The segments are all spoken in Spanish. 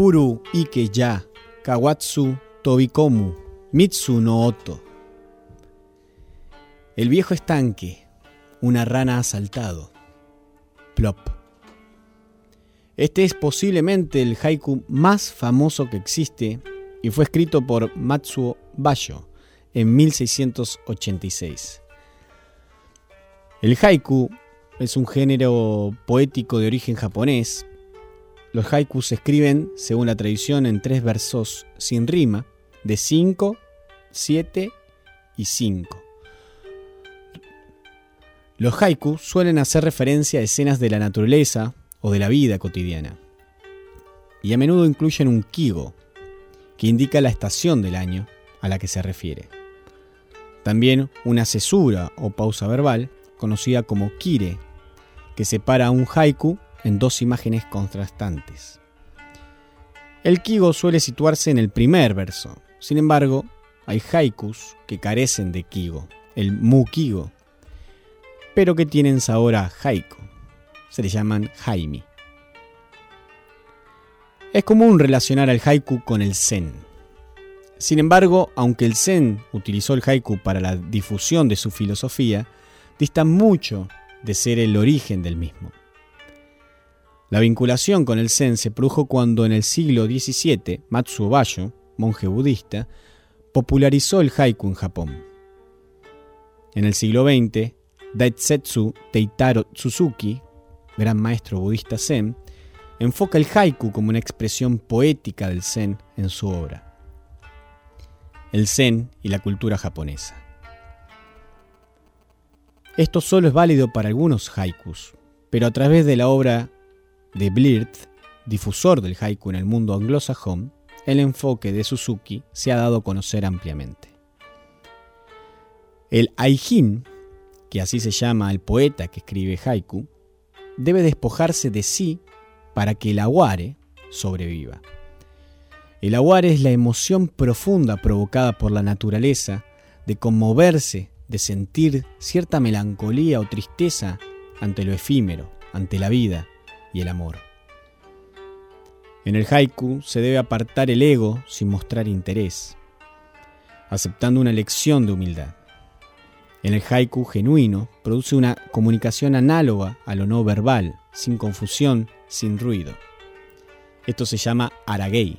Furu Ike ya, Kawatsu Tobikomu, Mitsu no Oto. El viejo estanque, una rana ha saltado. Plop. Este es posiblemente el haiku más famoso que existe y fue escrito por Matsuo Basho en 1686. El haiku es un género poético de origen japonés. Los haikus se escriben, según la tradición, en tres versos sin rima, de 5, 7 y 5. Los haikus suelen hacer referencia a escenas de la naturaleza o de la vida cotidiana. Y a menudo incluyen un kigo, que indica la estación del año a la que se refiere. También una cesura o pausa verbal, conocida como kire, que separa un haiku en dos imágenes contrastantes. El kigo suele situarse en el primer verso, sin embargo, hay haikus que carecen de kigo, el mu-kigo, pero que tienen sabor a haiku. Se le llaman haimi. Es común relacionar al haiku con el zen. Sin embargo, aunque el zen utilizó el haiku para la difusión de su filosofía, dista mucho de ser el origen del mismo. La vinculación con el zen se produjo cuando en el siglo XVII Matsuo Basho, monje budista, popularizó el haiku en Japón. En el siglo XX, Daisetsu Teitaro Suzuki, gran maestro budista zen, enfoca el haiku como una expresión poética del zen en su obra. El zen y la cultura japonesa. Esto solo es válido para algunos haikus, pero a través de la obra de Blirth, difusor del haiku en el mundo anglosajón, el enfoque de Suzuki se ha dado a conocer ampliamente. El Aijin, que así se llama al poeta que escribe haiku, debe despojarse de sí para que el aguare sobreviva. El aguare es la emoción profunda provocada por la naturaleza de conmoverse de sentir cierta melancolía o tristeza ante lo efímero, ante la vida y el amor. En el haiku se debe apartar el ego sin mostrar interés, aceptando una lección de humildad. En el haiku genuino produce una comunicación análoga a lo no verbal, sin confusión, sin ruido. Esto se llama aragei,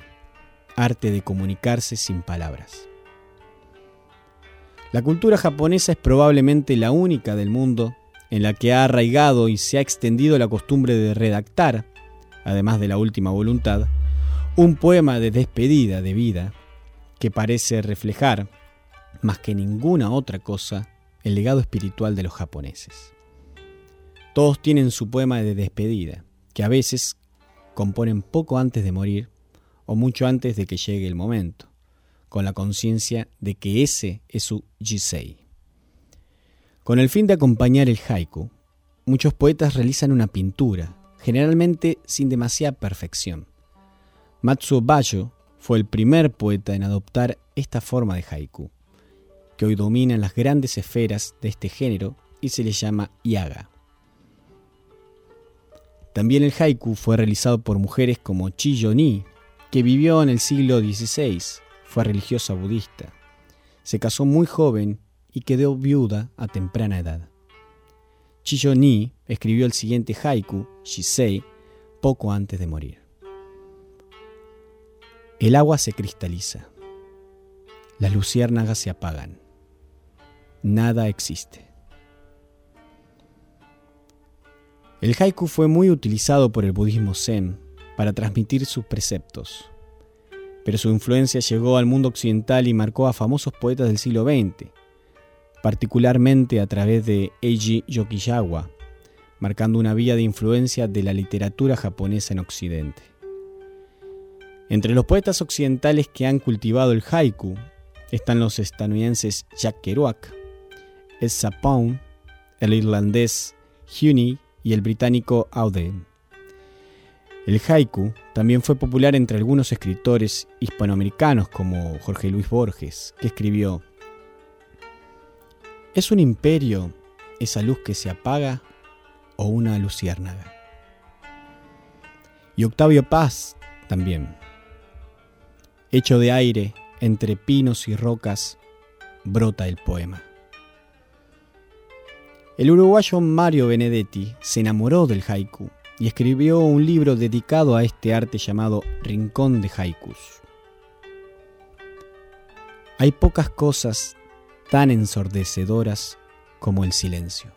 arte de comunicarse sin palabras. La cultura japonesa es probablemente la única del mundo en la que ha arraigado y se ha extendido la costumbre de redactar, además de la última voluntad, un poema de despedida de vida que parece reflejar, más que ninguna otra cosa, el legado espiritual de los japoneses. Todos tienen su poema de despedida, que a veces componen poco antes de morir o mucho antes de que llegue el momento con la conciencia de que ese es su Jisei. Con el fin de acompañar el haiku, muchos poetas realizan una pintura, generalmente sin demasiada perfección. Matsuo Bayo fue el primer poeta en adoptar esta forma de haiku, que hoy domina las grandes esferas de este género y se le llama yaga. También el haiku fue realizado por mujeres como Chiyo Ni, que vivió en el siglo XVI fue religiosa budista. Se casó muy joven y quedó viuda a temprana edad. Chiyo Ni escribió el siguiente haiku, Shisei, poco antes de morir. El agua se cristaliza. Las luciérnagas se apagan. Nada existe. El haiku fue muy utilizado por el budismo zen para transmitir sus preceptos pero su influencia llegó al mundo occidental y marcó a famosos poetas del siglo XX, particularmente a través de Eiji Yokiyawa, marcando una vía de influencia de la literatura japonesa en Occidente. Entre los poetas occidentales que han cultivado el haiku están los estadounidenses Jack Kerouac, Ed Sapon, el irlandés Huni y el británico Auden. El haiku también fue popular entre algunos escritores hispanoamericanos como Jorge Luis Borges, que escribió, ¿Es un imperio esa luz que se apaga o una luciérnaga? Y Octavio Paz también, Hecho de aire, entre pinos y rocas, brota el poema. El uruguayo Mario Benedetti se enamoró del haiku y escribió un libro dedicado a este arte llamado Rincón de Haikus. Hay pocas cosas tan ensordecedoras como el silencio.